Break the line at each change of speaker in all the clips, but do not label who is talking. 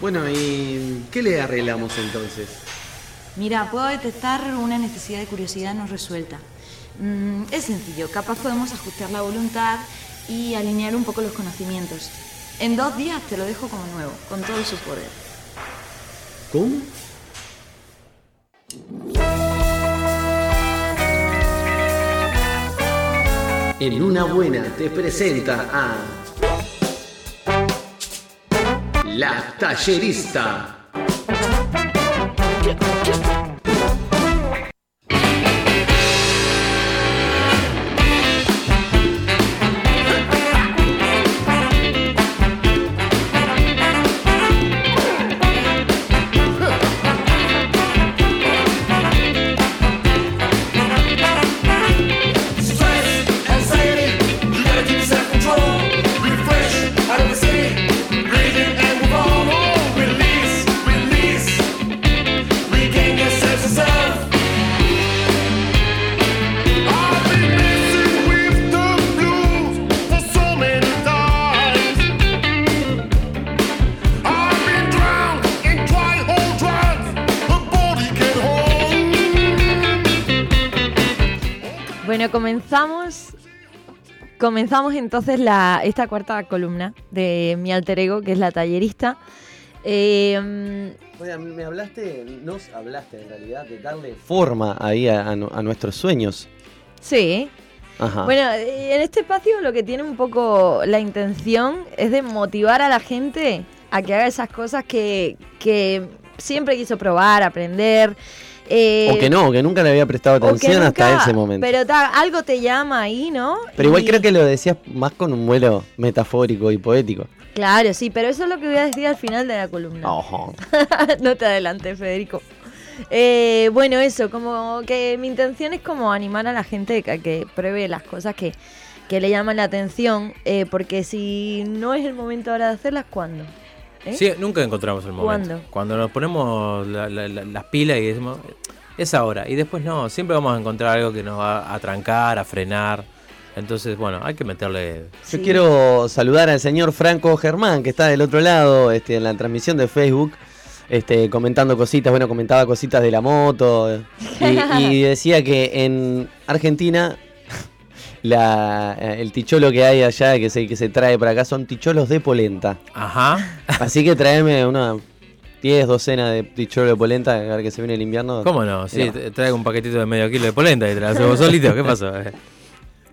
Bueno, ¿y qué le arreglamos entonces?
Mira, puedo detectar una necesidad de curiosidad no resuelta. Mm, es sencillo, capaz podemos ajustar la voluntad y alinear un poco los conocimientos. En dos días te lo dejo como nuevo, con todo su poder.
¿Cómo? En una buena te presenta a La Tallerista.
Comenzamos. Comenzamos entonces la, esta cuarta columna de mi alter ego, que es la tallerista. Eh,
Oiga, me hablaste, nos hablaste en realidad de darle forma ahí a, a nu- a nuestros sueños.
sí.
Ajá.
Bueno, en este espacio lo que tiene un poco la intención es de motivar a la gente a que haga esas cosas que, que siempre quiso probar, aprender. Eh,
o que no, que nunca le había prestado atención hasta ese momento. Pero,
Pero ta- algo te llama ahí, ¿no?
igual
Y-
creo que lo decías más con un vuelo metafórico y poético.
Claro, sí, pero eso es lo que voy a decir al final de la columna. No te adelantes, Federico. Eh, bueno, eso, como que mi intención es como animar a la gente a que pruebe las cosas que, que le llaman la atención, eh, porque si no es el momento ahora de hacerlas, ¿cuándo? ¿Eh?
Sí, nunca encontramos el momento.
¿Cuándo?
Cuando nos ponemos la- la- la- las pilas y decimos, es ahora. Y después no, siempre vamos a encontrar algo que nos va a trancar, a frenar. Entonces, bueno, hay que meterle...
Sí.
Yo quiero saludar al señor Franco Germán, que está del otro lado, este, en la transmisión de Facebook, este, comentando cositas, bueno, comentaba cositas de la moto, y, y decía que en Argentina la, eh, el ticholo que hay allá, que se, que se trae para acá, son ticholos de polenta.
Ajá.
Así que tráeme una 10 docenas de ticholo de polenta, a ver que se viene el invierno.
¿Cómo no? Sí, traigo un paquetito de medio kilo de polenta y te la hacemos solito. ¿Qué pasó?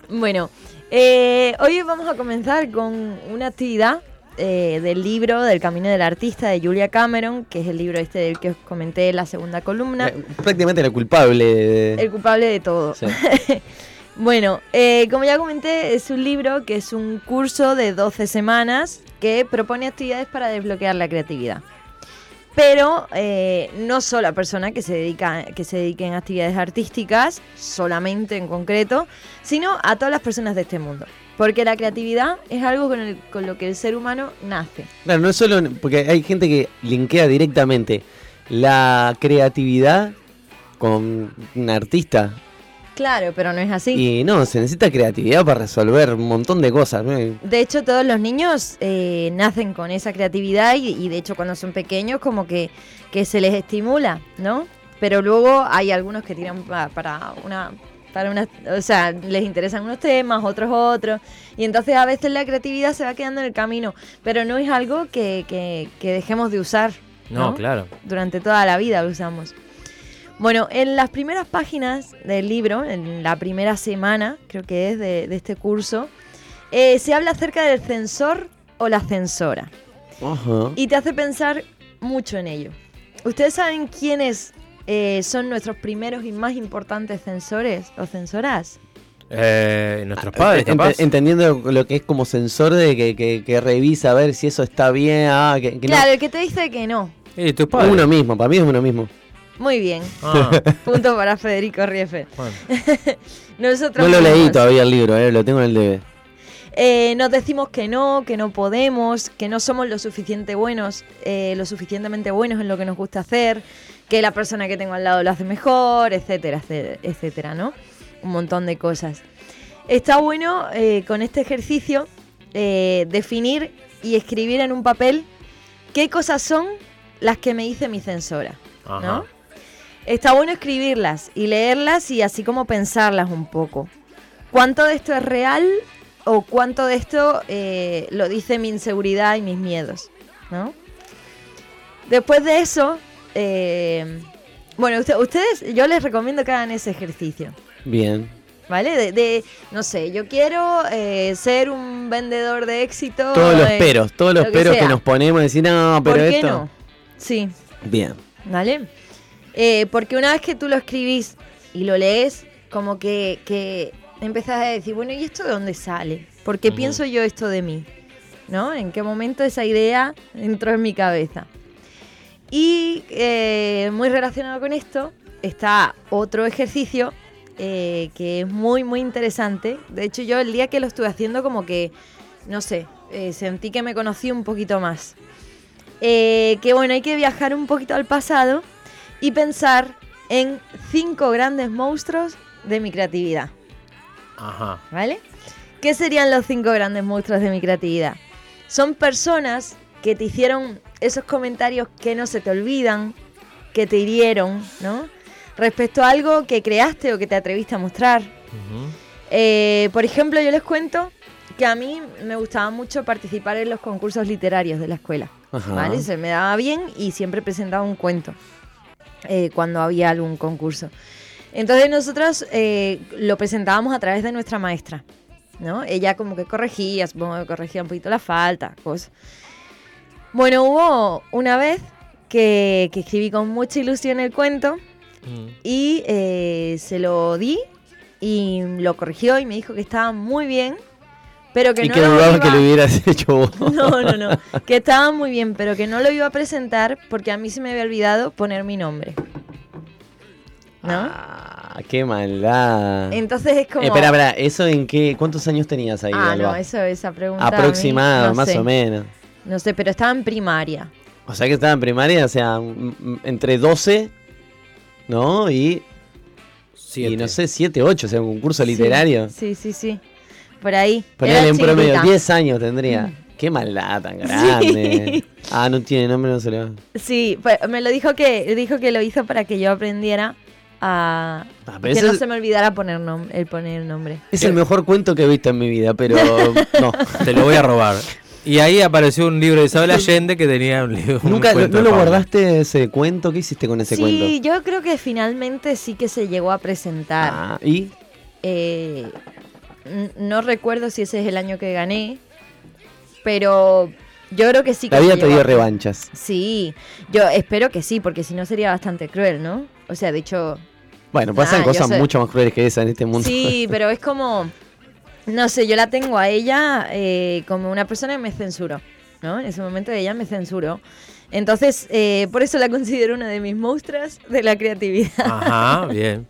Bueno, eh, hoy vamos a comenzar con una actividad eh, del libro del Camino del Artista de Julia Cameron, que es el libro este del que os comenté en la segunda columna.
Eh, prácticamente la culpable de...
El culpable de todo.
Sí.
Bueno, eh, como ya comenté, es un libro que es un curso de 12 semanas que propone actividades para desbloquear la creatividad. Pero eh, no solo a personas que se, dedica, que se dediquen a actividades artísticas, solamente en concreto, sino a todas las personas de este mundo. Porque la creatividad es algo con, el- con lo que el ser humano nace.
Claro, no es solo porque hay gente que linkea directamente la creatividad con un artista.
Claro, pero no es así.
Y no, se necesita creatividad para resolver un montón de cosas. ¿no?
De hecho, todos los niños eh, nacen con esa creatividad y, y de hecho cuando son pequeños como que, que se les estimula, ¿no? Pero luego hay algunos que tiran pa- para una... Para una, o sea, les interesan unos temas, otros otros, y entonces a veces la creatividad se va quedando en el camino, pero no es algo que, que- que dejemos de usar.
No, claro.
Durante toda la vida lo usamos. Bueno, en las primeras páginas del libro, en la primera semana, creo que es de, de este curso, eh, se habla acerca del censor o la censora.
Ajá.
Y te hace pensar mucho en ello. ¿Ustedes saben quiénes eh, son nuestros primeros y más importantes censores o censoras?
Eh, nuestros padres,
Ent-
capaz.
entendiendo lo que es como sensor de que, que- que revisa a ver si eso está bien. Ah, que, que no.
Claro, el que te dice que no.
Eh, tus padres.
Uno mismo, para mí es uno mismo.
Muy bien.
Ah,
Punto para Federico Riefe.
bueno.
Nosotros
No lo leí todavía el libro, eh, lo tengo en el debe.
Eh, nos decimos que no, que no podemos, que no somos lo suficiente buenos, eh, lo suficientemente buenos en lo que nos gusta hacer, que la persona que tengo al lado lo hace mejor, etcétera, etcétera, etcétera, ¿no? Un montón de cosas. Está bueno eh, con este ejercicio eh, definir y escribir en un papel ¿qué cosas son las que me dice mi censora?
Ajá.
¿No? Está bueno escribirlas y leerlas y así como pensarlas un poco. ¿Cuánto de esto es real o cuánto de esto eh, lo dice mi inseguridad y mis miedos? ¿No? Después de eso, eh, bueno, usted- ustedes, yo les recomiendo que hagan ese ejercicio.
Bien.
¿Vale? De, de, no sé, yo quiero eh, ser un vendedor de éxito.
Todos los peros, todos los
lo
peros que nos ponemos y decir, no, pero
¿Por qué
esto.
no? Sí,
Bien.
¿vale? Eh, porque una vez que tú lo escribís y lo lees, como que, que empezás a decir, bueno, ¿y esto de dónde sale? ¿Por qué
Ujú.
pienso yo esto de mí? ¿No? ¿En qué momento esa idea entró en mi cabeza? Y eh, muy relacionado con esto está otro ejercicio eh, que es muy, muy interesante. De hecho, yo el día que lo estuve haciendo como que, no sé, eh, sentí que me conocí un poquito más. Eh, que bueno, hay que viajar un poquito al pasado y pensar en cinco grandes monstruos de mi creatividad,
Ajá.
¿vale? ¿Qué serían los cinco grandes monstruos de mi creatividad? Son personas que te hicieron esos comentarios que no se te olvidan, que te hirieron, ¿no? Respecto a algo que creaste o que te atreviste a mostrar.
Ujú.
Eh, por ejemplo, yo les cuento que a mí me gustaba mucho participar en los concursos literarios de la escuela.
Ajá.
¿Vale? Se me daba bien y siempre presentaba un cuento eh, cuando había algún concurso. Entonces nosotros eh, lo presentábamos a través de nuestra maestra, ¿no? Ella como que corregía, supongo que corregía un poquito la falta, cosas. Bueno, hubo una vez que, que escribí con mucha ilusión el cuento
Mm.
y eh, se lo di y lo corrigió y me dijo que estaba muy bien, pero que
y
no
que
lo
dudaba
iba-
que lo hubieras hecho vos.
no, no, no. Que estaba muy bien, pero que no lo iba a presentar porque a mí se me había olvidado poner mi nombre. ¿No?
Ah, qué maldad.
Entonces es como.
Eh, espera, espera, ¿eso en qué? ¿Cuántos años tenías ahí,
ah,
Alba?
no, eso, esa pregunta.
Aproximado,
no
más
sé.
o menos.
No sé, pero estaba en primaria.
O sea que estaba en primaria, o sea, entre 12, ¿no? Y,
Siete.
y no sé, 7, 8, o sea, un curso
Sí,
literario.
Sí, sí, sí. Por ahí.
Ponele un promedio,
chiquitita.
10 años tendría. Qué maldad tan grande.
Sí.
Ah, no tiene nombre, no se le va.
Sí, pues, me lo dijo que dijo que lo hizo para que yo aprendiera a
Ah,
que no se me olvidara poner nom- el poner el nombre.
Es el mejor cuento que he visto en mi vida, pero no.
Te lo voy a robar. Y ahí apareció un libro de Isabel Allende que tenía un libro. un
¿Nunca no,
cuento
no
de
lo guardaste ese cuento? ¿Qué hiciste con ese
sí,
cuento?
yo creo que finalmente sí que se llegó a presentar.
Ah, ¿Y?
Eh, no recuerdo si ese es el año que gané, pero yo creo que sí que
La vida te dio revanchas.
Sí, yo espero que sí, porque si no sería bastante cruel, ¿no? O sea, de hecho,
Bueno, pasan
Ah, yo
cosas mucho más crueles que esa en este mundo.
sí, pero es como, no sé, yo la tengo a ella eh, como una persona que me censuró, ¿no? En ese momento ella me censuró. Entonces, eh, por eso la considero una de mis monstruos de la creatividad.
Ajá, bien.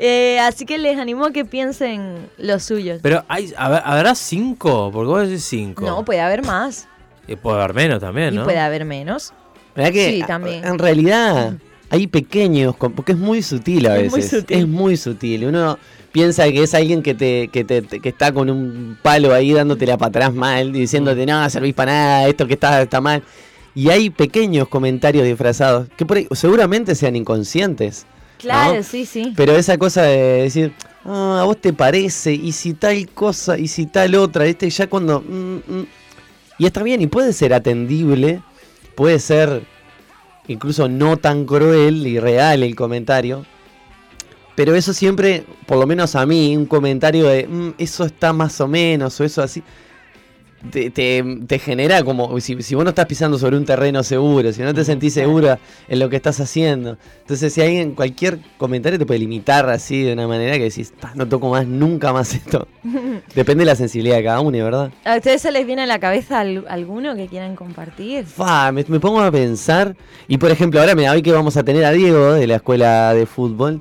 Eh, así que les animo a que piensen los suyos.
Pero hay, habrá ¿habrá cinco? Porque vos decís cinco.
No, puede haber más.
Y puede haber menos también,
Y
¿no?
puede haber menos.
¿Verdad que
Sí, también.
en realidad hay pequeños, porque es muy sutil a
Es muy
veces.
sutil.
Es muy sutil. Uno piensa que es alguien que te, que te que está con un palo ahí dándotela para atrás mal, diciéndote, no, servís para nada, esto que está, está mal. Y hay pequeños comentarios disfrazados que por ahí seguramente sean inconscientes.
Claro,
¿no?
sí, sí.
Pero esa cosa de decir, ah, a vos te parece, y si tal cosa, y si tal otra, ¿viste? Ya cuando. mm, mm. Y está bien, y puede ser atendible, puede ser incluso no tan cruel y real el comentario. Pero eso siempre, por lo menos a mí, un comentario de "Mm, eso está más o menos, o eso así, te, te- te genera como, si, si vos no estás pisando sobre un terreno seguro, si no te sentís segura en lo que estás haciendo. Entonces, si alguien, cualquier comentario te puede limitar así de una manera que decís, "Ta, no toco más, nunca más esto. Depende de la sensibilidad de cada uno, ¿verdad?
¿A ustedes se les viene a la cabeza al- alguno que quieran compartir?
Fa, me, me pongo a pensar. Y por ejemplo, ahora mira, hoy que vamos a tener a Diego de la escuela de fútbol.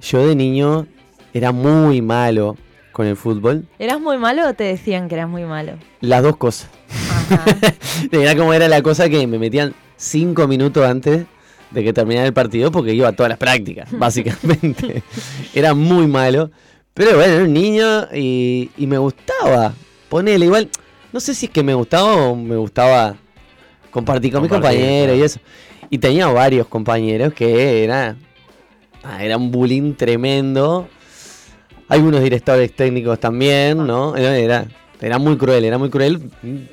Yo de niño era muy malo con el fútbol.
¿Eras muy malo o te decían que eras muy malo?
Las dos cosas.
Ajá.
Era como era la cosa que me metían cinco minutos antes de que terminara el partido porque iba a todas las prácticas, básicamente. era muy malo. Pero bueno, era un niño y, y me gustaba. Ponele igual. No sé si es que me gustaba o me gustaba compartí con mis
Compartir,
compañeros y eso. Y tenía varios compañeros que era, ah, era un bullying tremendo. Algunos directores técnicos también, ¿no? Era, era, muy cruel, era muy cruel. Un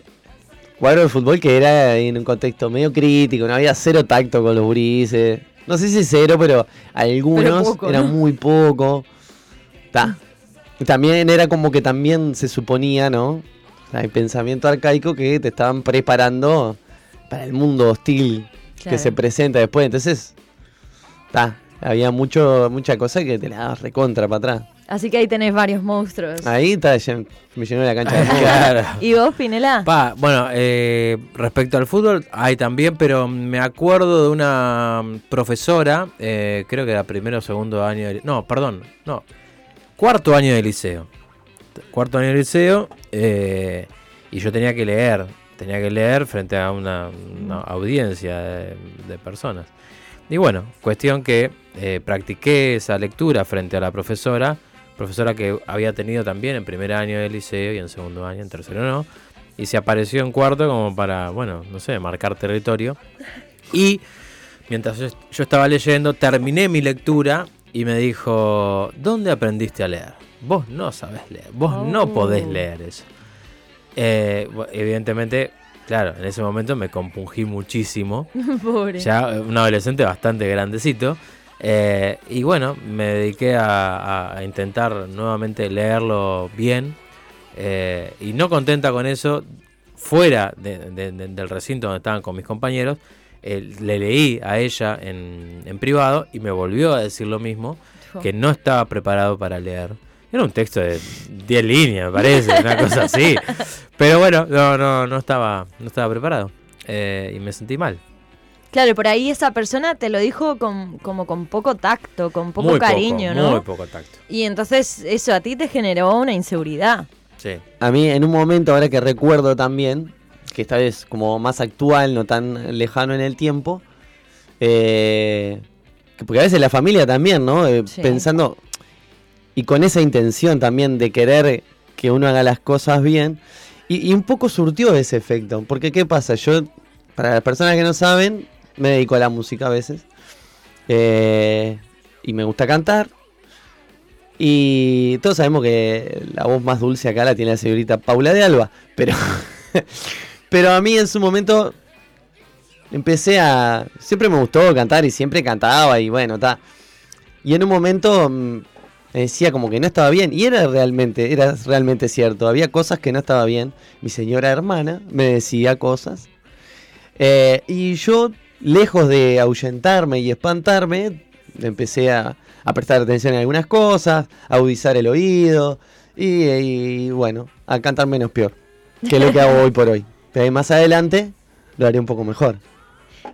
Cuadro de fútbol que era en un contexto medio crítico, no había cero tacto con los gurises. No sé si cero, pero algunos
poco,
era
¿no?
muy poco. Ta. También era como que también se suponía, ¿no? El pensamiento arcaico que te estaban preparando para el mundo hostil que se presenta después. Entonces, ta, había mucho, mucha cosa que te la dabas recontra para atrás.
Así que ahí tenés varios monstruos.
Ahí está, ya me llenó la cancha de.
Claro.
¿Y vos, Pinela?
Pa, bueno, eh, respecto al fútbol, hay también, pero me acuerdo de una profesora, eh, creo que era primero o segundo año, de- no, perdón, no, cuarto año de liceo. Cuarto año de liceo, eh, y yo tenía que leer, tenía que leer frente a una, una audiencia de, de personas. Y bueno, cuestión que eh, practiqué esa lectura frente a la profesora, profesora que había tenido también en primer año de liceo y en segundo año, en tercero no, y se apareció en cuarto como para, bueno, no sé, marcar territorio. Y mientras yo, estaba leyendo, terminé mi lectura y me dijo, ¿dónde aprendiste a leer? Vos no sabés leer, vos no
Oh.
podés leer eso. Eh, evidentemente, claro, en ese momento me compungí muchísimo
Pobre.
ya eh, un adolescente bastante grandecito. Eh, y bueno, me dediqué a, intentar nuevamente leerlo bien. eh, y no contenta con eso, fuera de- de- de- del recinto donde estaban con mis compañeros, eh, le leí a ella en, en privado y me volvió a decir lo mismo, que no estaba preparado para leer. Era un texto de 10 líneas, me parece, una cosa así. Pero bueno, no, no, no, estaba, no estaba preparado. eh, y me sentí mal.
Claro, por ahí esa persona te lo dijo con, como con poco tacto, con poco
Muy
cariño,
poco,
¿no?
Muy poco tacto.
Y entonces eso a ti te generó una inseguridad.
Sí.
A mí en un momento, ahora que recuerdo también, que esta vez como más actual, no tan lejano en el tiempo, eh, que porque a veces la familia también, ¿no? Eh,
Sí.
Pensando, y con esa intención también de querer que uno haga las cosas bien, y, y un poco surtió ese efecto, porque ¿qué pasa? Yo, para las personas que no saben, me dedico a la música a veces, eh, y me gusta cantar, y todos sabemos que la voz más dulce acá la tiene la señorita Paula de Alba. Pero, pero a mí en su momento empecé a... Siempre me gustó cantar y siempre cantaba y bueno, está. Y en un momento mm, me decía como que no estaba bien. Y era realmente, era realmente cierto. Había cosas que no estaba bien. Mi señora hermana me decía cosas. Eh, y yo, lejos de ahuyentarme y espantarme, empecé a, a prestar atención en algunas cosas, a agudizar el oído y, y, bueno, a cantar menos peor, que es lo que hago hoy por hoy. Pero más adelante lo haré un poco mejor.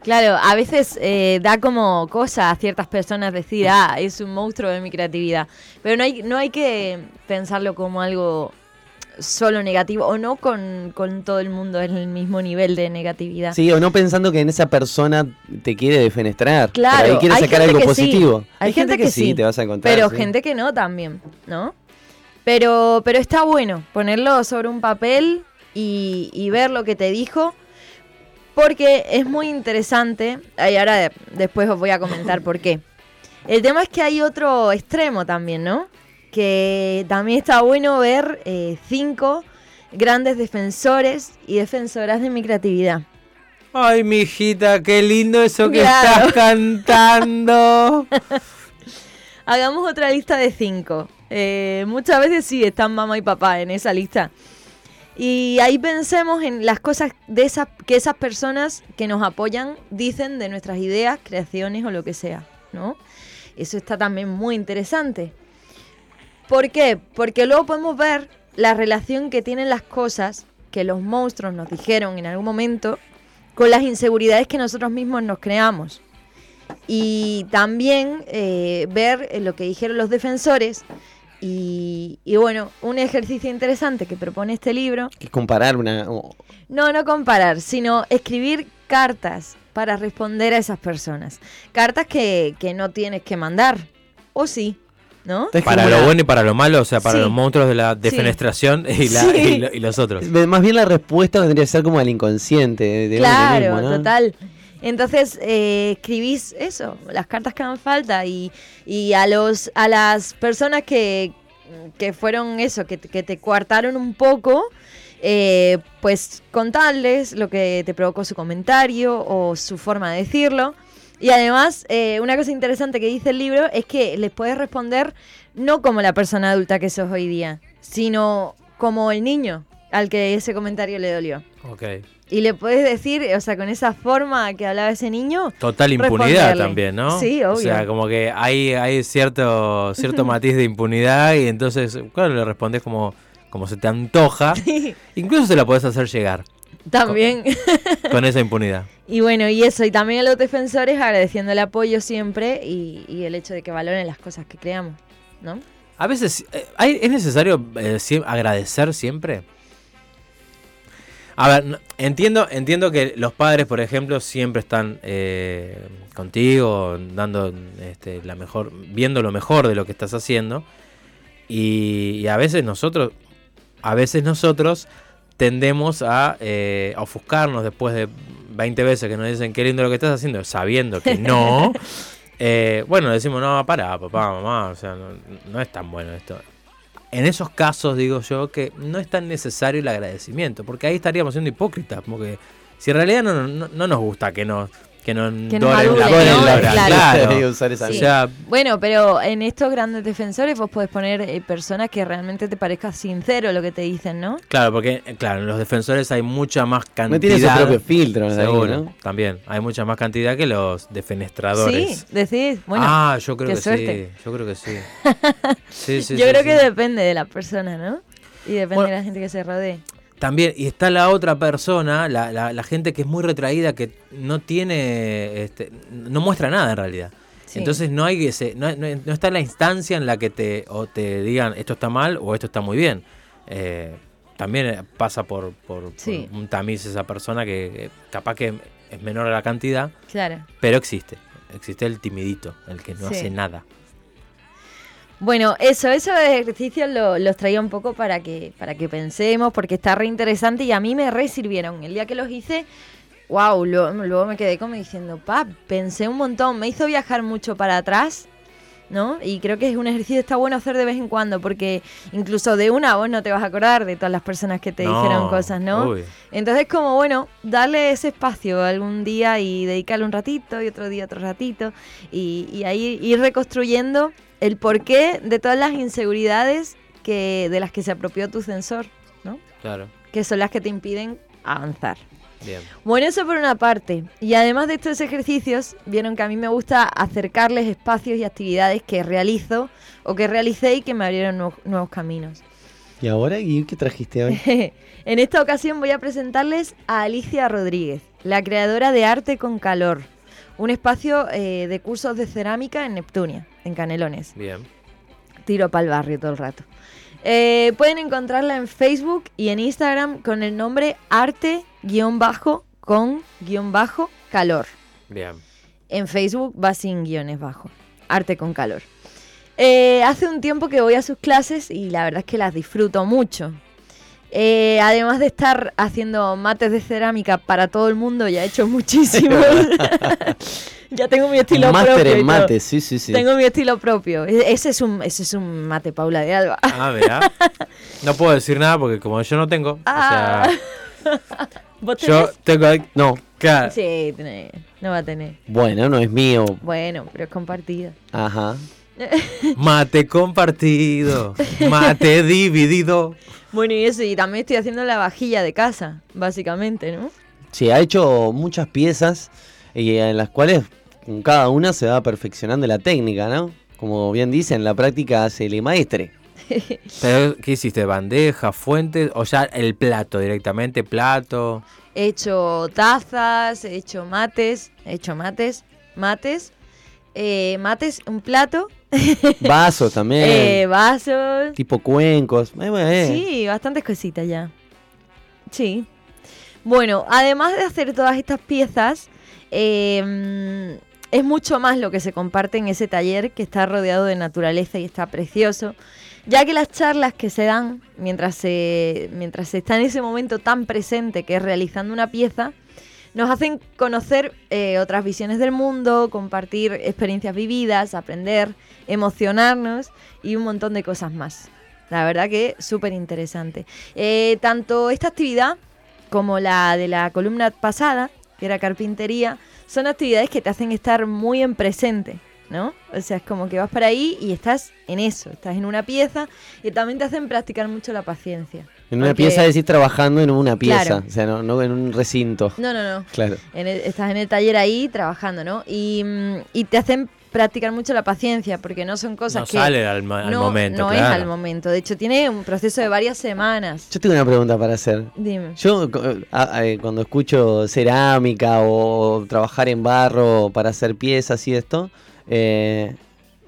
Claro, a veces eh, da como cosa a ciertas personas decir, ah, es un monstruo de mi creatividad. Pero no hay, no hay que pensarlo como algo solo negativo o no con, con todo el mundo en el mismo nivel de negatividad.
Sí, o no pensando que en esa persona te quiere defenestrar.
Claro,
ahí quiere
hay
sacar
gente
algo
que sí,
positivo.
Hay, gente, que, sí,
te vas a encontrar.
pero
sí.
gente que no también, ¿no? Pero, pero está bueno ponerlo sobre un papel y, y ver lo que te dijo, porque es muy interesante. Y ahora de- después os voy a comentar por qué. El tema es que hay otro extremo también, ¿no? Que también está bueno ver eh, cinco grandes defensores y defensoras de mi creatividad.
Ay, mi hijita, qué lindo eso que
Claro.
estás cantando.
Hagamos otra lista de cinco. Eh, muchas veces sí están mamá y papá en esa lista. Y ahí pensemos en las cosas de esas, que esas personas que nos apoyan dicen de nuestras ideas, creaciones o lo que sea, ¿no? Eso está también muy interesante. ¿Por qué? Porque luego podemos ver la relación que tienen las cosas que los monstruos nos dijeron en algún momento con las inseguridades que nosotros mismos nos creamos. Y también eh, ver eh, lo que dijeron los defensores. Y, y bueno, un ejercicio interesante que propone este libro,
Que comparar una.
no, no comparar, sino escribir cartas para responder a esas personas. Cartas que, que no tienes que mandar, o sí, ¿no?
Para lo bueno y para lo malo, o sea, para
Sí.
los monstruos de la defenestración y, la-
Sí.
y lo- y los otros.
Más bien la respuesta vendría a ser como al inconsciente de,
Claro,
mismo, ¿no?
total. Entonces eh, escribís eso, las cartas que hagan falta y, y a los a las personas que, que fueron eso, que, te- que te coartaron un poco, eh, pues contarles lo que te provocó su comentario o su forma de decirlo. Y además, eh, una cosa interesante que dice el libro es que les puedes responder no como la persona adulta que sos hoy día, sino como el niño al que ese comentario le dolió.
Ok.
Y le puedes decir, o sea, con esa forma que hablaba ese niño,
Total impunidad también, ¿no?
Sí,
O sea,
obvio.
como que hay, hay cierto, cierto matiz de impunidad y entonces, claro, le respondes como, como se te antoja. Incluso se la podés hacer llegar
también.
con esa impunidad.
y bueno, y eso, y también a los defensores agradeciendo el apoyo siempre y, y el hecho de que valoren las cosas que creamos, ¿no?
A veces, eh, hay- ¿es necesario eh, agradecer siempre? A ver, entiendo, entiendo que los padres, por ejemplo, siempre están eh, contigo, dando este, la mejor, viendo lo mejor de lo que estás haciendo. Y, y a veces nosotros, a veces nosotros tendemos a eh, a ofuscarnos después de 20 veces que nos dicen qué lindo lo que estás haciendo, sabiendo que no. Eh, bueno, decimos, no, para, papá, mamá, o sea, no, no es tan bueno esto. En esos casos digo yo que no es tan necesario el agradecimiento, porque ahí estaríamos siendo hipócritas, porque si en realidad no, no, no nos gusta que nos, que nos,
Que
doren la
¿no? Claro.
claro.
Usar esa
O
Sí.
sea,
Bueno, pero en estos grandes defensores vos podés poner eh, personas que realmente te parezca sincero lo que te dicen, ¿no?
claro, porque eh, claro, en los defensores hay mucha más cantidad.
No tiene su propio filtro, ahí,
Seguro,
¿no?
también. Hay mucha más cantidad que los defenestradores.
Sí, decís, bueno,
ah, yo creo
qué
que
suerte.
sí. Yo creo que sí. Sí, sí,
yo
sí,
creo
sí.
que depende de la persona, ¿no? Y depende
Bueno,
de la gente que se rodee.
También, y está la otra persona, la, la- la gente que es muy retraída, que no tiene, este, no muestra nada en realidad.
Sí.
Entonces no hay ese, no, no- no está la instancia en la que te, o te digan esto está mal o esto está muy bien. Eh, también eh, pasa por, por- un tamiz esa persona que, que capaz que es menor a la cantidad,
Claro.
pero existe. Existe el timidito, el que no
Sí.
hace nada.
Bueno, eso, esos ejercicios lo- los traía un poco para que, para que pensemos, porque está re interesante y a mí me re sirvieron. El día que los hice, wow, luego, luego me quedé como diciendo, pa, pensé un montón, me hizo viajar mucho para atrás, ¿no? Y creo que es un ejercicio que está bueno hacer de vez en cuando, porque incluso de una vos no te vas a acordar de todas las personas que te
No,
dijeron cosas, ¿no?
uy.
Entonces, como bueno, darle ese espacio algún día y dedicarle un ratito y otro día otro ratito y, y ahí ir reconstruyendo el porqué de todas las inseguridades que, de las que se apropió tu sensor, ¿no?
Claro,
Que son las que te impiden avanzar.
bien.
Bueno, eso por una parte. Y además de estos ejercicios, vieron que a mí me gusta acercarles espacios y actividades que realizo o que realicé y que me abrieron nuevos, nuevos caminos.
¿Y ahora? ¿Y qué trajiste hoy?
en esta ocasión voy a presentarles a Alicia Rodríguez, la creadora de Arte con Calor, un espacio eh, de cursos de cerámica en Neptunia, en Canelones.
Bien.
Tiro para el barrio todo el rato. Eh, pueden encontrarla en Facebook y en Instagram con el nombre arte-con-calor.
Bien.
En Facebook va sin guiones bajo. Arte con calor. Eh, hace un tiempo que voy a sus clases y la verdad es que las disfruto mucho. Eh, además de estar haciendo mates de cerámica para todo el mundo, ya he hecho muchísimos. ya tengo mi estilo
Un máster
propio.
en mate, sí, sí, sí.
Tengo mi estilo propio. E- Ese es un, ese es un mate Paula de Alba.
Ah, mira. No puedo decir nada porque como yo no tengo,
Ah.
o sea, yo tengo
No,
claro.
Sí, tenés. no va a tener.
bueno, no es mío.
Bueno, pero es compartido.
Ajá.
Mate compartido, mate dividido.
Bueno, y eso, y también estoy haciendo la vajilla de casa, básicamente, ¿no?
Sí, ha hecho muchas piezas y en las cuales con cada una se va perfeccionando la técnica, ¿no? Como bien dicen, la práctica hace el maestre.
Pero, ¿qué hiciste? ¿Bandeja, fuente o ya el plato directamente? ¿Plato?
He hecho tazas, he hecho mates, he hecho mates, mates, eh, mates, un plato,
Vasos también.
eh, vasos.
tipo cuencos. Eh, eh.
Sí, bastantes cositas ya. Sí. Bueno, además de hacer todas estas piezas, eh, es mucho más lo que se comparte en ese taller que está rodeado de naturaleza y está precioso, ya que las charlas que se dan mientras se, mientras se está en ese momento tan presente que es realizando una pieza, nos hacen conocer eh, otras visiones del mundo, compartir experiencias vividas, aprender, emocionarnos y un montón de cosas más. La verdad que súper interesante. Eh, tanto esta actividad como la de la columna pasada, que era carpintería, son actividades que te hacen estar muy en presente, ¿no? O sea, es como que vas para ahí y estás en eso, estás en una pieza y también te hacen practicar mucho la paciencia.
En una
Porque-
pieza decir trabajando en una pieza,
Claro.
o sea, no, no en un recinto.
No, no, no.
Claro.
En el- estás en el taller ahí trabajando, ¿no? Y, mm, y te hacen practicar mucho la paciencia, porque no son cosas
No
que...
sale al, mo- al
no,
momento,
No
claro.
es al momento. De hecho, tiene un proceso de varias semanas.
Yo tengo una pregunta para hacer.
Dime.
Yo a- a- cuando escucho cerámica o trabajar en barro para hacer piezas y esto, eh,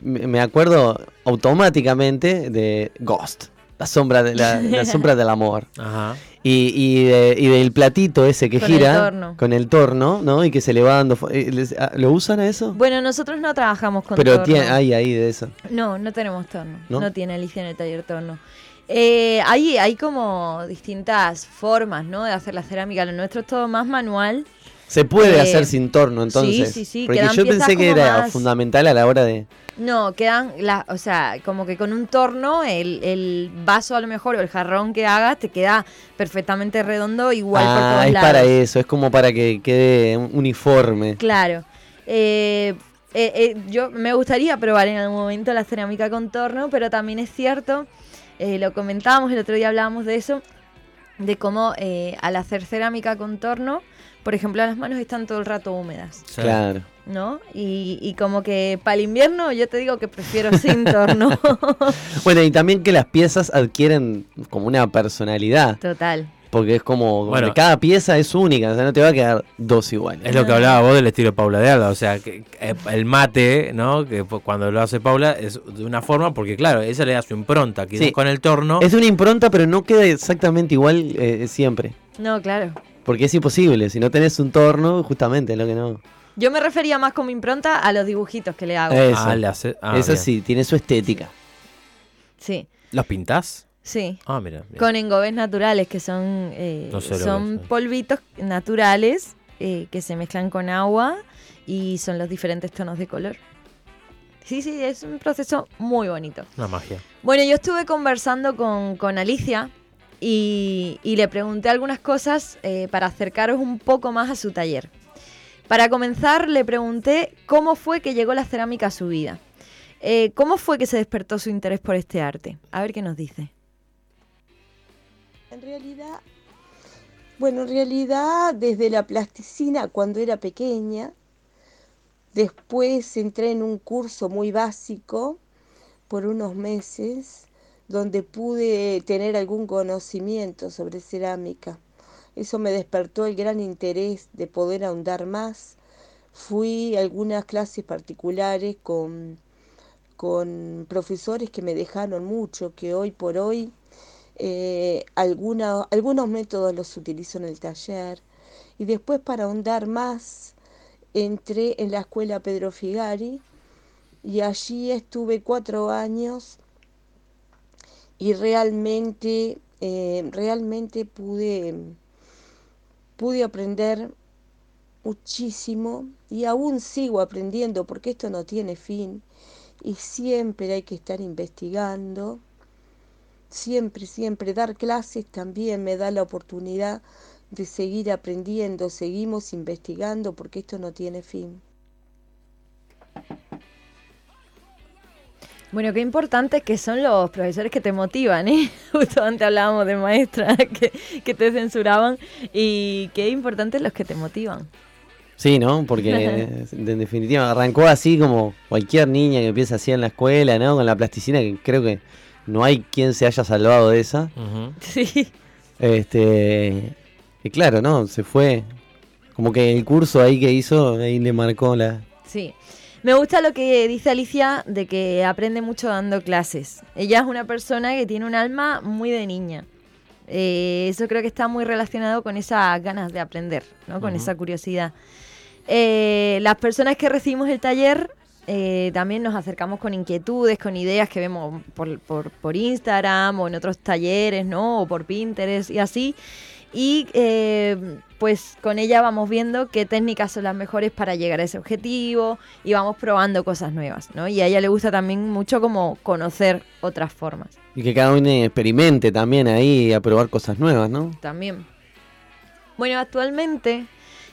me acuerdo automáticamente de Ghost, la sombra, de la, la sombra del amor.
Ajá.
Y, y, de- y del platito ese que
Con el
gira
torno.
con el torno, ¿no? Y que se le va dando... eh, ah, ¿Lo usan a eso?
Bueno, nosotros no trabajamos con
Pero
torno.
tiene, hay ahí de eso.
No, no tenemos torno.
¿No?
¿No? tiene Alicia en el taller torno. Eh, hay, hay como distintas formas, ¿no? De hacer la cerámica. Lo nuestro es todo más manual.
Se puede
Eh,
hacer sin torno, entonces.
sí, sí,
Porque
quedan
yo pensé que era
más-
fundamental a la hora de...
No, quedan, o sea, como que con un torno, el, el vaso a lo mejor o el jarrón que hagas te queda perfectamente redondo, igual por
ah,
todos
es
lados.
para eso, es como para que quede uniforme.
Claro. Eh, eh, eh, yo me gustaría probar en algún momento la cerámica con torno, pero también es cierto, lo comentábamos el otro día hablábamos de eso, de cómo al hacer cerámica con torno, por ejemplo, las manos están todo el rato húmedas,
Sí.
Claro.
¿no? Y, y como que para el invierno yo te digo que prefiero sin torno.
Bueno, y también que las piezas adquieren como una personalidad,
Total.
porque es como,
Bueno.
que cada pieza es única, o sea, no te va a quedar dos iguales.
Es lo que hablaba vos del estilo Paula de Alba, o sea, que, eh, el mate, ¿no? Que cuando lo hace Paula es de una forma, porque claro, ella le da su impronta, quizás
Sí.
con el torno.
Es una impronta, pero no queda exactamente igual eh, siempre.
No, claro.
Porque es imposible, si no tenés un torno, justamente es lo que no.
Yo me refería más como impronta a los dibujitos que le hago.
Eso,
Ah, le hace- ah,
Eso sí, tiene su estética.
Sí,
¿Los pintás?
sí.
Ah, mira.
Con engobes naturales, que son, eh,
No sé lo
son
que
polvitos naturales eh, que se mezclan con agua y son los diferentes tonos de color. Sí, sí, es un proceso muy bonito.
Una magia.
Bueno, yo estuve conversando con, con Alicia y, le pregunté algunas cosas eh, para acercaros un poco más a su taller. Para comenzar, le pregunté cómo fue que llegó la cerámica a su vida. Eh, ¿Cómo fue que se despertó su interés por este arte? A ver qué nos dice.
En realidad, bueno, en realidad desde la plasticina cuando era pequeña, después entré en un curso muy básico por unos meses donde pude tener algún conocimiento sobre cerámica. Eso me despertó el gran interés de poder ahondar más. Fui a algunas clases particulares con, con profesores que me dejaron mucho, que hoy por hoy eh, algunos métodos los utilizo en el taller. Y después para ahondar más, entré en la escuela Pedro Figari y allí estuve cuatro años y realmente, eh, realmente pude, pude aprender muchísimo y aún sigo aprendiendo porque esto no tiene fin y siempre hay que estar investigando. Siempre, siempre dar clases también me da la oportunidad de seguir aprendiendo, seguimos investigando porque esto no tiene fin.
Bueno, qué importantes que son los profesores que te motivan, ¿eh? Justo antes hablábamos de maestras que, que te censuraban y qué importantes los que te motivan.
Sí, ¿no? Porque en definitiva arrancó así como cualquier niña que empieza así en la escuela, ¿no? Con la plasticina, que creo que no hay quien se haya salvado de esa.
Sí.
Este. Y claro, ¿no? Se fue. Como que el curso ahí que hizo, ahí le marcó la.
Sí. Me gusta lo que dice Alicia de que aprende mucho dando clases. Ella es una persona que tiene un alma muy de niña. Eh, eso creo que está muy relacionado con esas ganas de aprender, ¿no? Con esa curiosidad. Eh, las personas que recibimos el taller eh, también nos acercamos con inquietudes, con ideas que vemos por, por, por Instagram o en otros talleres, ¿no? O por Pinterest y así. Y eh, pues con ella vamos viendo qué técnicas son las mejores para llegar a ese objetivo y vamos probando cosas nuevas, ¿no? Y a ella le gusta también mucho como conocer otras formas.
Y que cada uno experimente también ahí a probar cosas nuevas, ¿no?
También. Bueno, actualmente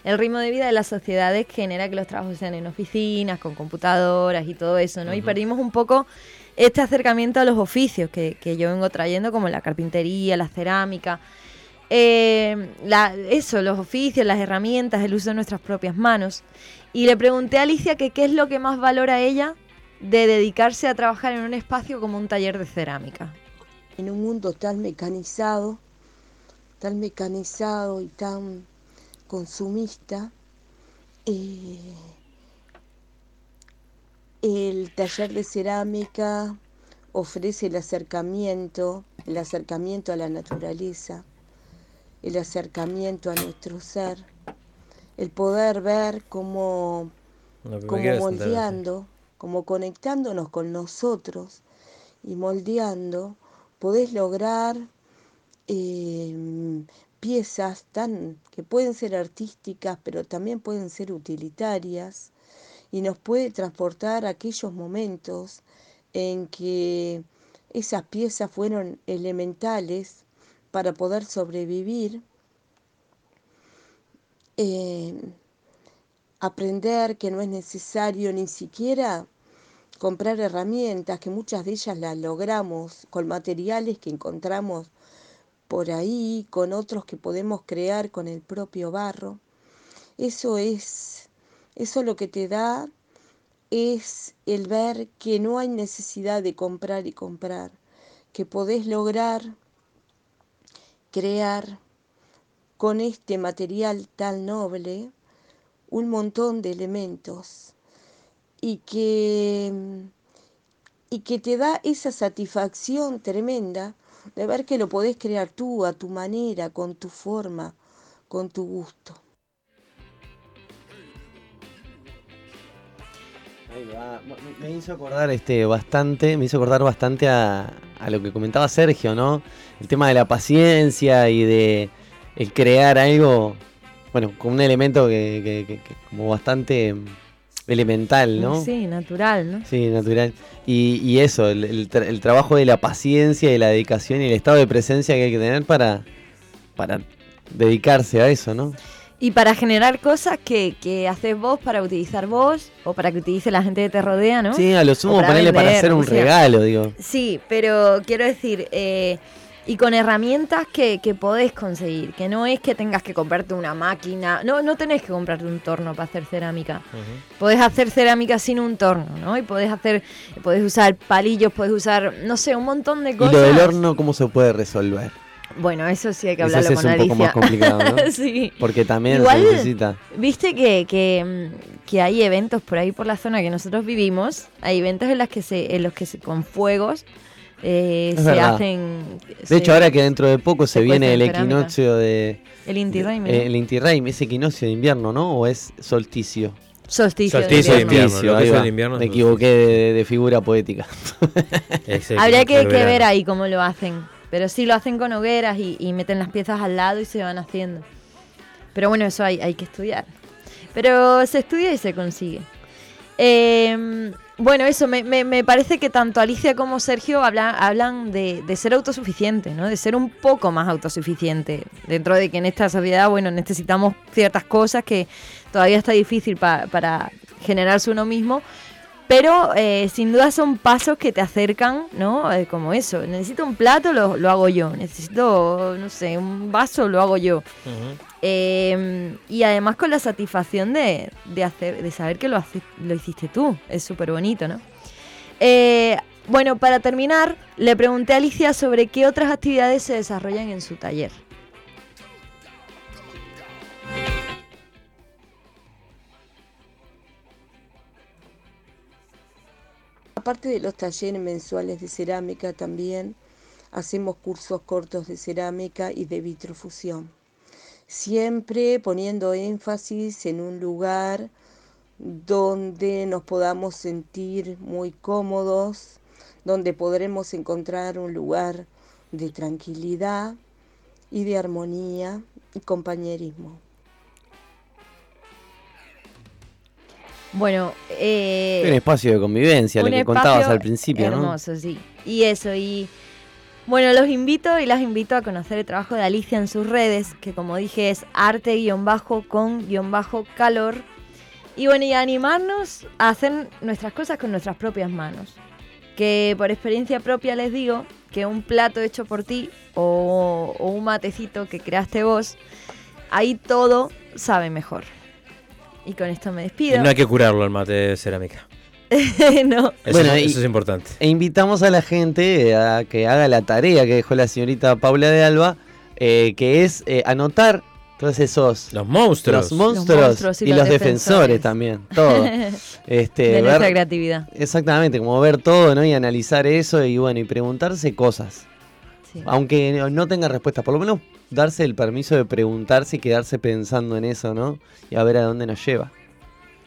el ritmo de vida de las sociedades genera que los trabajos sean en oficinas, con computadoras y todo eso, ¿no? Y perdimos un poco este acercamiento a los oficios que, que yo vengo trayendo, como la carpintería, la cerámica. Eh, eso, los oficios, las herramientas, el uso de nuestras propias manos. Y le pregunté a Alicia que qué es lo que más valora ella de dedicarse a trabajar en un espacio como un taller de cerámica.
En un mundo tan mecanizado, tan mecanizado y tan consumista, eh, el taller de cerámica ofrece el acercamiento, el acercamiento a la naturaleza, el acercamiento a nuestro ser, el poder ver cómo
sí.
moldeando, como conectándonos con nosotros y moldeando, podés lograr eh, piezas tan que pueden ser artísticas, pero también pueden ser utilitarias y nos puede transportar a aquellos momentos en que esas piezas fueron elementales para poder sobrevivir. Eh, aprender que no es necesario ni siquiera comprar herramientas, que muchas de ellas las logramos con materiales que encontramos por ahí, con otros que podemos crear con el propio barro. Eso es, eso lo que te da es el ver que no hay necesidad de comprar y comprar, que podés lograr crear con este material tan noble un montón de elementos y que, y que te da esa satisfacción tremenda de ver que lo podés crear tú a tu manera, con tu forma, con tu gusto.
Ahí va. Me- hizo acordar este bastante, me hizo acordar bastante a, a lo que comentaba Sergio, ¿no? El tema de la paciencia y de el crear algo, bueno, con un elemento que, que- que- que como bastante elemental, ¿no?
Sí, natural, ¿no?
Sí, natural. Y, y eso, el, el tra- el trabajo de la paciencia y la dedicación y el estado de presencia que hay que tener para, para dedicarse a eso, ¿no?
Y para generar cosas que, que haces vos para utilizar vos o para que utilice la gente que te rodea, ¿no?
Sí, a lo sumo
para
ponerle para hacer un
sea.
regalo, digo.
Sí, pero quiero decir, eh, y con herramientas que, que podés conseguir, que no es que tengas que comprarte una máquina, no, no tenés que comprarte un torno para hacer cerámica. Podés hacer cerámica sin un torno, ¿no? Y podés hacer, podés usar palillos, podés usar, no sé, un montón de
Y
cosas.
lo del horno, ¿cómo se puede resolver?
Bueno, eso sí hay que hablarlo con
es un poco
Alicia.
más complicado, ¿no?
sí.
Porque también
Igual-
se necesita.
Viste que, que, que hay eventos por ahí por la zona que nosotros vivimos, hay eventos en, las que se, en los que se, con fuegos eh, se
verdad.
hacen...
De hecho, ahora que dentro de poco se, viene el
cerámica.
equinoccio de.
El Inti Raymi,
eh,
¿no?
el Inti Raymi, es equinoccio de invierno, ¿no? ¿O es solsticio?
Solsticio, de
Solsticio de
invierno.
ahí va.
el invierno
Me equivoqué de, de figura poética.
Habría que, que ver ahí cómo lo hacen. Pero sí lo hacen con hogueras y, meten las piezas al lado y se van haciendo. Pero bueno, eso hay, hay que estudiar. Pero se estudia y se consigue. Eh, bueno, eso, me, me- me parece que tanto Alicia como Sergio hablan, hablan de, de ser autosuficiente, ¿no? De ser un poco más autosuficiente. Dentro de que en esta sociedad, bueno, necesitamos ciertas cosas que todavía está difícil pa- para generarse uno mismo. Pero eh, sin duda son pasos que te acercan, ¿no? Eh, como eso. Necesito un plato, lo, lo hago yo. Necesito, no sé, un vaso, lo hago yo. Eh, y además con la satisfacción de, de hacer, de saber que lo, hace- lo hiciste tú. Es súper bonito, ¿no? Eh, bueno, para terminar, le pregunté a Alicia sobre qué otras actividades se desarrollan en su taller.
Aparte de los talleres mensuales de cerámica, también hacemos cursos cortos de cerámica y de vitrofusión. siempre poniendo énfasis en un lugar donde nos podamos sentir muy cómodos, donde podremos encontrar un lugar de tranquilidad y de armonía y compañerismo.
Bueno, eh,
Un espacio de convivencia, lo que contabas al principio, ¿no?
Hermoso, sí. Y eso, y bueno, los invito y las invito a conocer el trabajo de Alicia en sus redes, que como dije es arte-con-calor. Y bueno, y a animarnos a hacer nuestras cosas con nuestras propias manos. Que por experiencia propia les digo que un plato hecho por ti o, o un matecito que creaste vos, ahí todo sabe mejor. Y con esto me
Y
despido.
no hay que curarlo el mate de cerámica.
no.
Eso,
Bueno,
es-
y-
eso es importante.
E invitamos a la gente a que haga la tarea que dejó la señorita Paula de Alba, eh, que es eh, anotar todos esos
Los monstruos.
los monstruos,
monstruos y
y,
los
los defensores,
defensores.
también, todo. Este,
de
ver-
nuestra creatividad.
exactamente, como ver todo, ¿no? Y analizar eso y bueno, y preguntarse cosas.
Sí.
Aunque no- tenga respuesta, por lo menos darse el permiso de preguntarse y quedarse pensando en eso, ¿no? Y a ver a dónde nos lleva.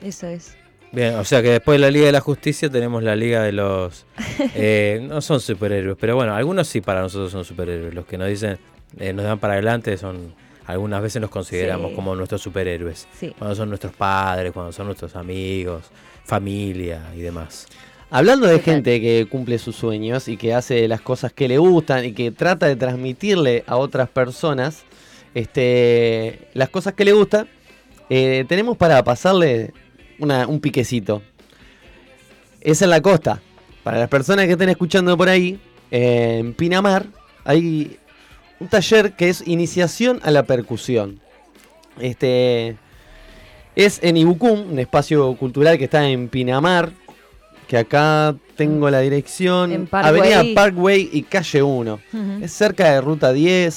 Eso es.
Bien, o sea que después de la Liga de la Justicia tenemos la Liga de los... eh, no son superhéroes, pero bueno, algunos sí para nosotros son superhéroes. Los que nos dicen, eh, nos dan para adelante son... Algunas veces nos consideramos
Sí.
como nuestros superhéroes.
Sí.
Cuando son nuestros padres, cuando son nuestros amigos, familia y demás.
Hablando de gente que cumple sus sueños y que hace las cosas que le gustan y que trata de transmitirle a otras personas este, las cosas que le gustan, eh, tenemos para pasarle una- un piquecito. Es en la costa. Para las personas que estén escuchando por ahí, eh, en Pinamar hay un taller que es iniciación a la percusión. Este es en Ibucum, un espacio cultural que está en Pinamar, que acá tengo la dirección.
Parkway.
Avenida Parkway y calle 1.
Ujú.
Es cerca de Ruta 10.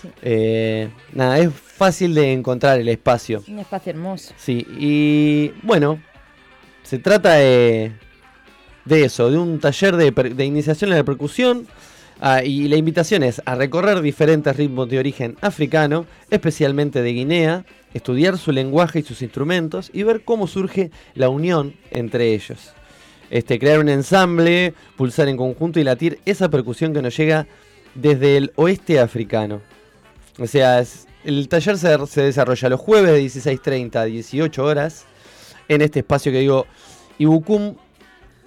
Sí.
Eh, nada, es fácil de encontrar el espacio.
Un espacio hermoso.
Sí, y bueno, se trata de, de eso, de un taller de, de iniciación a la percusión. ah, y la invitación es a recorrer diferentes ritmos de origen africano, especialmente de Guinea, estudiar su lenguaje y sus instrumentos y ver cómo surge la unión entre ellos. Este, crear un ensamble, pulsar en conjunto y latir esa percusión que nos llega desde el oeste africano. O sea, es- el taller se, se desarrolla los jueves de 16.30 a 18 horas en este espacio que digo Ibucum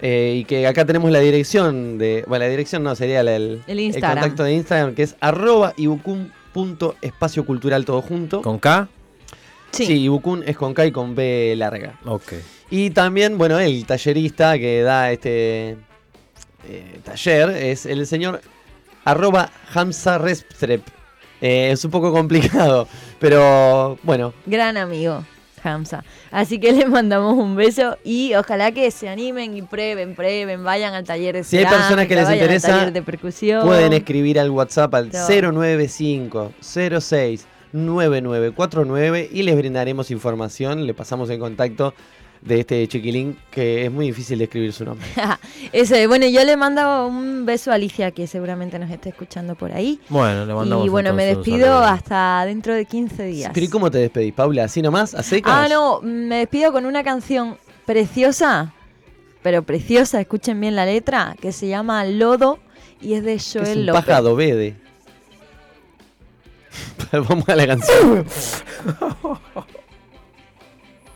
eh, y que acá tenemos la dirección de... Bueno, la dirección no, sería la- el,
El Instagram.
contacto de Instagram que es arroba ibucum.espacio cultural todo junto.
¿Con K?
Sí.
Sí, Ibucum es con K y con B larga.
Ok.
Y también, bueno, el tallerista que da este eh, taller es el señor arroba Hamza Restrep. Eh, es un poco complicado, pero bueno,
Gran amigo, Hamza. Así que les mandamos un beso y ojalá que se animen y prueben, prueben, vayan al taller de
Si hay personas que les interesa,
taller de percusión.
pueden escribir al WhatsApp al
Todo.
095 06 9949 y les brindaremos información, le pasamos en contacto de este chiquilín que es muy difícil de escribir su nombre.
Eso, es. bueno, yo le mando un beso a Alicia que seguramente nos esté escuchando por ahí.
Bueno, le mandamos
Y bueno, me despido hasta dentro de 15 días.
Pero ¿y cómo te despedís, Paula? ¿Así nomás? ¿A secas?
Ah, no, me despido con una canción preciosa, pero preciosa, escuchen bien la letra, que se llama Lodo y es de
es
Joel
un
López.
Vamos a la canción.